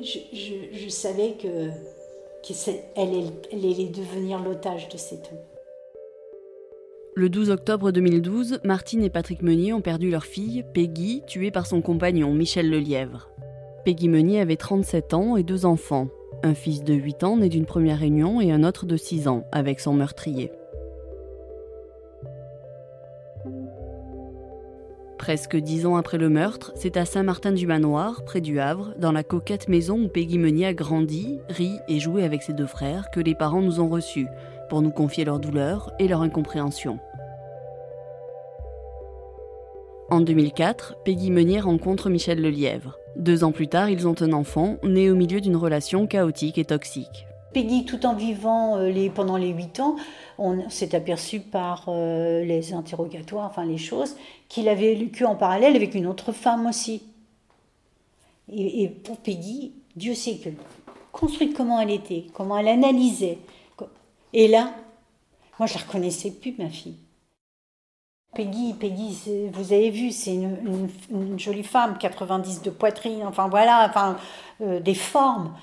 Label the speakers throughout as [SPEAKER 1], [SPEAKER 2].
[SPEAKER 1] je, savais que qu'elle elle, allait devenir l'otage de cet homme.
[SPEAKER 2] Le 12 octobre 2012, Martine et Patrick Meunier ont perdu leur fille, Peggy, tuée par son compagnon, Michel Lelièvre. Peggy Meunier avait 37 ans et deux enfants, un fils de 8 ans né d'une première réunion et un autre de 6 ans avec son meurtrier. Presque dix ans après le meurtre, c'est à Saint-Martin-du-Manoir, près du Havre, dans la coquette maison où Peggy Meunier a grandi, ri et joué avec ses deux frères, que les parents nous ont reçus, pour nous confier leur douleur et leur incompréhension. En 2004, Peggy Meunier rencontre Michel Lelièvre. Deux ans plus tard, ils ont un enfant, né au milieu d'une relation chaotique et toxique.
[SPEAKER 1] Peggy, tout en vivant euh, les, pendant les huit ans, on s'est aperçu par euh, les interrogatoires, enfin les choses, qu'il avait vécu en parallèle avec une autre femme aussi. Et, pour Peggy, Dieu sait que construite comment elle était, comment elle analysait. Et là, moi je la reconnaissais plus, ma fille. Peggy, Peggy, vous avez vu, c'est une, jolie femme, 90 de poitrine, enfin voilà, enfin euh, des formes.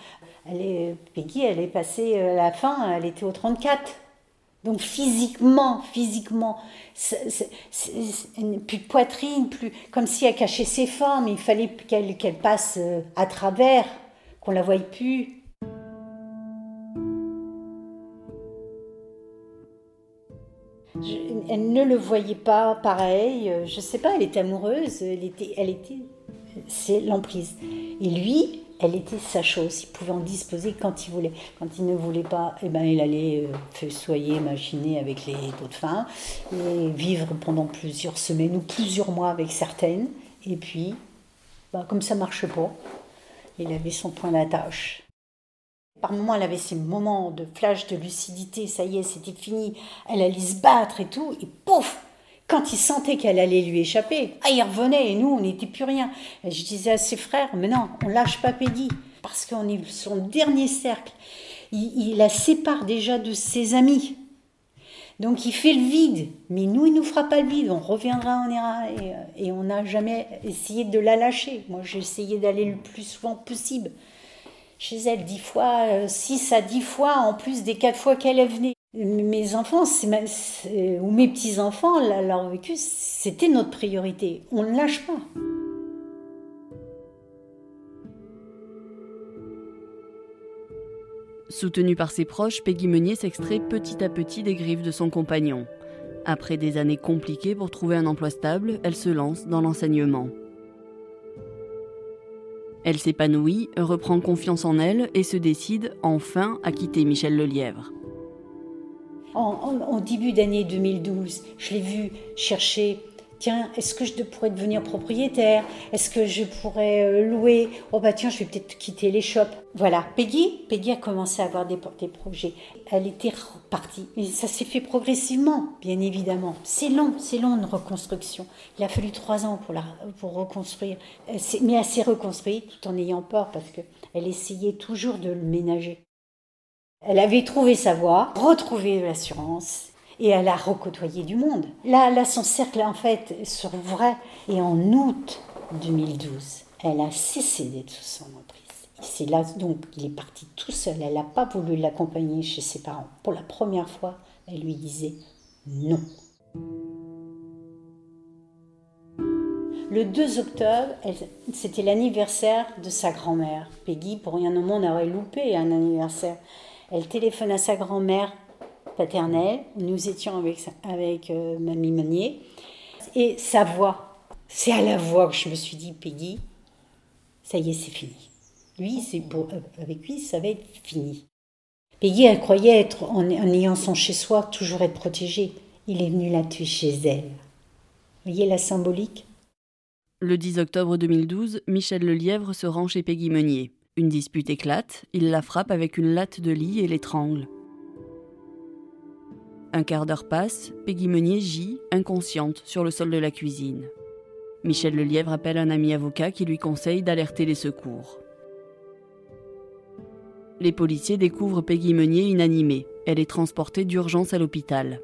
[SPEAKER 1] Elle est, Peggy, elle est passée euh, à la fin, elle était au 34. Donc physiquement, physiquement, plus de poitrine, plus comme si elle cachait ses formes. Il fallait qu'elle passe euh, à travers, qu'on la voie plus. elle ne le voyait pas pareil. Euh, je sais pas, elle était amoureuse. Elle était, elle était, c'est l'emprise. Et lui, elle était sa chose. Il pouvait en disposer quand il voulait. Quand il ne voulait pas, eh ben, il allait euh, soyer, machiner avec les autres femmes, et vivre pendant plusieurs semaines ou plusieurs mois avec certaines. Et puis, bah, comme ça marche pas, il avait son point d'attache. Par moments, elle avait ses moments de flash de lucidité, ça y est, c'était fini, elle allait se battre et tout, et pouf quand il sentait qu'elle allait lui échapper, ah, il revenait et nous, on n'était plus rien. Je disais à ses frères, mais non, on lâche pas Peggy, parce qu'on est son dernier cercle. Il, la sépare déjà de ses amis. Donc il fait le vide, mais nous, il nous fera pas le vide. On reviendra, on ira, et, et on n'a jamais essayé de la lâcher. Moi, j'ai essayé d'aller le plus souvent possible chez elle, dix fois, euh, six à dix fois, en plus des quatre fois qu'elle venue. Mes enfants, ou mes petits-enfants, leur vécu, c'était notre priorité. On ne lâche pas.
[SPEAKER 2] Soutenue par ses proches, Peggy Meunier s'extrait petit à petit des griffes de son compagnon. Après des années compliquées pour trouver un emploi stable, elle se lance dans l'enseignement. Elle s'épanouit, reprend confiance en elle et se décide enfin à quitter Michel Lelièvre.
[SPEAKER 1] En, début d'année 2012, je l'ai vu chercher tiens, est-ce que je pourrais devenir propriétaire? Est-ce que je pourrais euh, louer? Oh bah tiens, je vais peut-être quitter les shops. Voilà, Peggy, Peggy a commencé à avoir des, projets. Elle était repartie. Et ça s'est fait progressivement, bien évidemment. C'est long, c'est long une reconstruction. Il a fallu trois ans pour, la, pour reconstruire. Mais elle s'est reconstruite tout en ayant peur parce qu'elle essayait toujours de le ménager. Elle avait trouvé sa voie, retrouvé l'assurance, et elle a recôtoyé du monde. Là, là, son cercle, en fait, s'ouvrait. Et en août 2012, elle a cessé d'être sous son emprise. C'est là, donc, il est parti tout seul. Elle n'a pas voulu l'accompagner chez ses parents. Pour la première fois, elle lui disait non. Le 2 octobre, c'était l'anniversaire de sa grand-mère. Peggy, pour rien au monde, aurait loupé un anniversaire. Elle téléphone à sa grand-mère paternelle. Nous étions avec, avec euh, Mamie Meunier. Et sa voix, c'est à la voix que je me suis dit, Peggy, ça y est, c'est fini. Lui, c'est euh, avec lui, ça va être fini. Peggy, elle croyait être, en, ayant son chez-soi, toujours être protégée. Il est venu la tuer chez elle. Vous voyez la symbolique?
[SPEAKER 2] Le 10 octobre 2012, Michel Lelièvre se rend chez Peggy Meunier. Une dispute éclate, il la frappe avec une latte de lit et l'étrangle. Un quart d'heure passe, Peggy Meunier gît, inconsciente, sur le sol de la cuisine. Michel Lelièvre appelle un ami avocat qui lui conseille d'alerter les secours. Les policiers découvrent Peggy Meunier inanimée. Elle est transportée d'urgence à l'hôpital.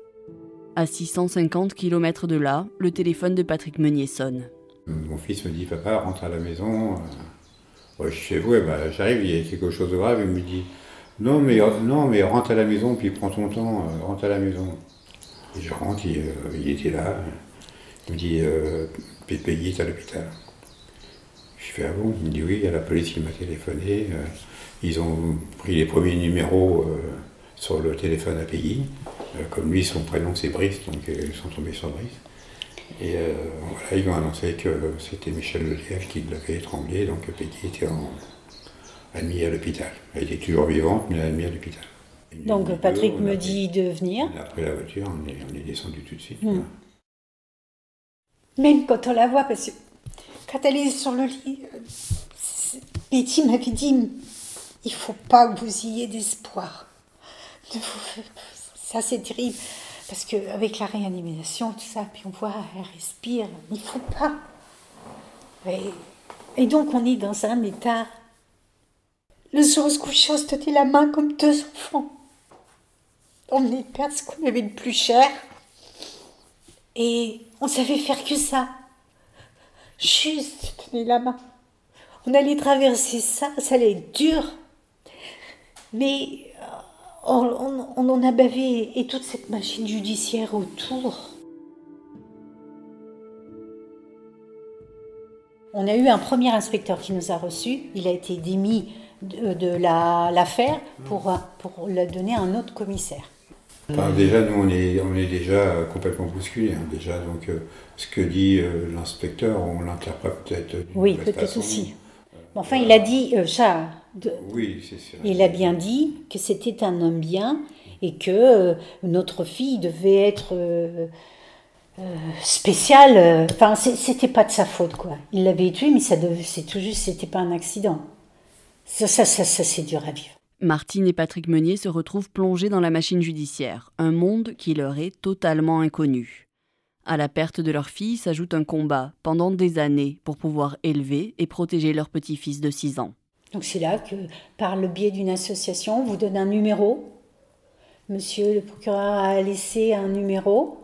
[SPEAKER 2] À 650 km de là, le téléphone de Patrick Meunier sonne.
[SPEAKER 3] Mon fils me dit Papa, rentre à la maison, je ouais, bah, j'arrive, il y a quelque chose de grave, il me dit, non mais, non, mais rentre à la maison, puis prends ton temps, rentre à la maison. Je rentre, il, était là, il me dit, Pépé est à l'hôpital. Je fais, ah bon? Il me dit, oui, il y a la police qui m'a téléphoné, ils ont pris les premiers numéros sur le téléphone à Peggy. Euh, comme lui, son prénom c'est Brice, donc euh, ils sont tombés sur Brice. Et euh, voilà, ils ont annoncé que c'était Michel Lelièvre qui l'avait étranglé, donc Peggy était en, admis à l'hôpital. Elle était toujours vivante, mais admise à l'hôpital.
[SPEAKER 1] Donc Patrick me dit de venir.
[SPEAKER 3] On a pris la voiture, on est, descendu tout de suite. Hmm.
[SPEAKER 1] Même quand on la voit, parce que quand elle est sur le lit, Betty m'avait dit il faut pas que vous ayez d'espoir. Ça, c'est terrible. Parce qu'avec la réanimation, tout ça, puis on voit, elle respire, il ne faut pas. Et, donc, on est dans un état. Le jour où se couchait, se tenait la main comme deux enfants. On venait de ce qu'on avait de plus cher. Et on savait faire que ça. Juste tenir la main. On allait traverser ça, ça allait être dur. Mais on, en a bavé et toute cette machine judiciaire autour. On a eu un premier inspecteur qui nous a reçus. Il a été démis de, l'affaire pour, pour la donner à un autre commissaire.
[SPEAKER 3] déjà, nous, on est, on est déjà complètement bousculés. Hein, déjà, donc, euh, ce que dit euh, l'inspecteur, on l'interprète peut-être.
[SPEAKER 1] Oui, peut-être aussi. Enfin, il a dit, euh,
[SPEAKER 3] oui, c'est sûr.
[SPEAKER 1] Il a bien dit que c'était un homme bien et que euh, notre fille devait être euh, euh, spéciale. Enfin, c'était pas de sa faute, quoi. Il l'avait tué, mais ça c'est tout juste, c'était pas un accident. Ça, ça, ça, ça c'est dur à vivre.
[SPEAKER 2] Martine et Patrick Meunier se retrouvent plongés dans la machine judiciaire, un monde qui leur est totalement inconnu. À la perte de leur fille s'ajoute un combat pendant des années pour pouvoir élever et protéger leur petit-fils de 6 ans.
[SPEAKER 1] Donc c'est là que, par le biais d'une association, on vous donne un numéro. Monsieur le procureur a laissé un numéro.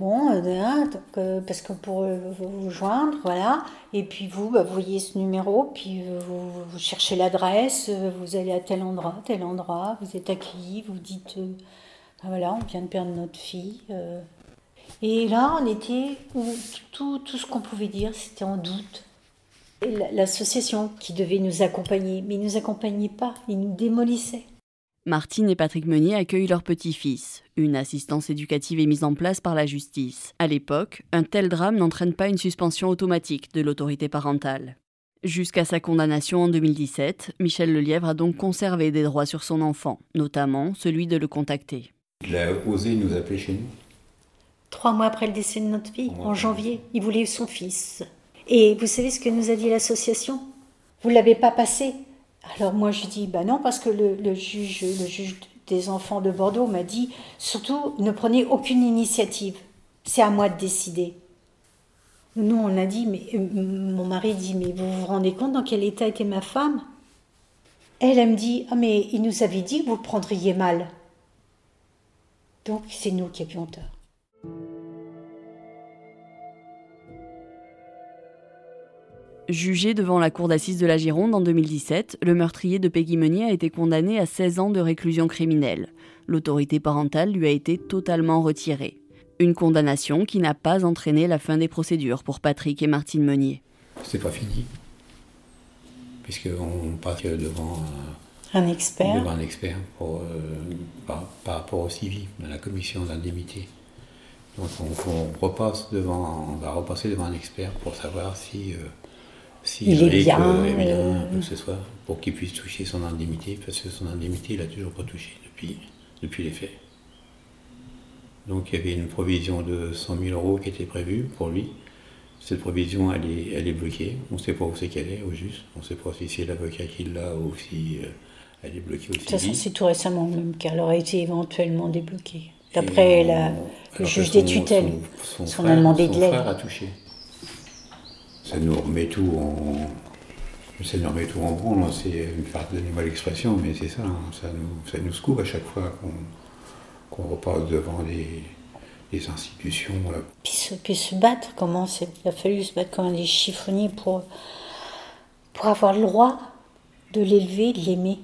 [SPEAKER 1] Bon, euh, euh, parce que pour euh, vous joindre, voilà. Et puis vous, bah, vous voyez ce numéro, puis vous, cherchez l'adresse, vous allez à tel endroit, tel endroit, vous êtes accueilli, vous dites, bah, voilà, on vient de perdre notre fille. Et là, on était, tout, tout ce qu'on pouvait dire, c'était en doute l'association qui devait nous accompagner, mais ils ne nous accompagnaient pas, ils nous démolissaient.
[SPEAKER 2] Martine et Patrick Meunier accueillent leur petit-fils. Une assistance éducative est mise en place par la justice. À l'époque, un tel drame n'entraîne pas une suspension automatique de l'autorité parentale. Jusqu'à sa condamnation en 2017, Michel Lelièvre a donc conservé des droits sur son enfant, notamment celui de le contacter.
[SPEAKER 3] Il a osé nous appeler chez nous.
[SPEAKER 1] Trois mois après le décès de notre fille, en janvier, il voulait son fils. Et vous savez ce que nous a dit l'association? Vous ne l'avez pas passé? Alors moi je dis, bah non, parce que le, juge, le juge des enfants de Bordeaux m'a dit, surtout ne prenez aucune initiative, c'est à moi de décider. Nous on a dit, mais euh, mon mari dit, mais vous vous rendez compte dans quel état était ma femme? Elle, elle me dit, ah mais il nous avait dit que vous prendriez mal. Donc c'est nous qui avions tort.
[SPEAKER 2] Jugé devant la cour d'assises de la Gironde en 2017, le meurtrier de Peggy Meunier a été condamné à 16 ans de réclusion criminelle. L'autorité parentale lui a été totalement retirée. Une condamnation qui n'a pas entraîné la fin des procédures pour Patrick et Martine Meunier.
[SPEAKER 3] C'est pas fini. Puisqu'on passe devant
[SPEAKER 1] un expert,
[SPEAKER 3] devant un expert pour, euh, par, rapport au civil, dans la commission d'indemnité. Donc on, repasse devant, on va repasser devant un expert pour savoir si euh,
[SPEAKER 1] il est bien, euh,
[SPEAKER 3] ce soit, pour qu'il puisse toucher son indemnité, parce que son indemnité, il n'a toujours pas touché depuis, depuis les faits. Donc il y avait une provision de 100 000 euros qui était prévue pour lui. Cette provision, elle est, elle est bloquée. On ne sait pas où c'est qu'elle est, au juste. On ne sait pas si c'est l'avocat qui l'a ou si euh, elle est bloquée aussi.
[SPEAKER 1] Ça, c'est tout récemment même qu'elle aurait été éventuellement débloquée. D'après le juge des tutelles.
[SPEAKER 3] Son, son, a demandé de l'aide. a touché ça nous remet tout en. Ça nous remet tout en branle, hein. c'est, pardonnez-moi l'expression, mais c'est ça, hein. ça, nous, ça nous secoue à chaque fois qu'on, repasse devant les, institutions.
[SPEAKER 1] Puis, se, puis, se, battre, comment Il a fallu se battre comme des chiffonniers pour, pour avoir le droit de l'élever, de l'aimer.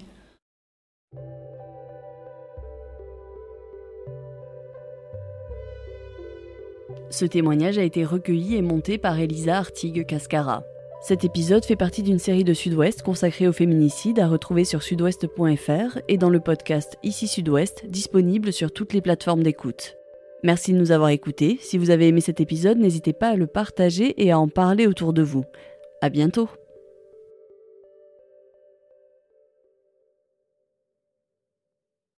[SPEAKER 2] Ce témoignage a été recueilli et monté par Elisa Artigue Cascara. Cet épisode fait partie d'une série de Sud-Ouest consacrée au féminicide à retrouver sur sudouest.fr et dans le podcast Ici Sud-Ouest, disponible sur toutes les plateformes d'écoute. Merci de nous avoir écoutés. Si vous avez aimé cet épisode, n'hésitez pas à le partager et à en parler autour de vous. À bientôt!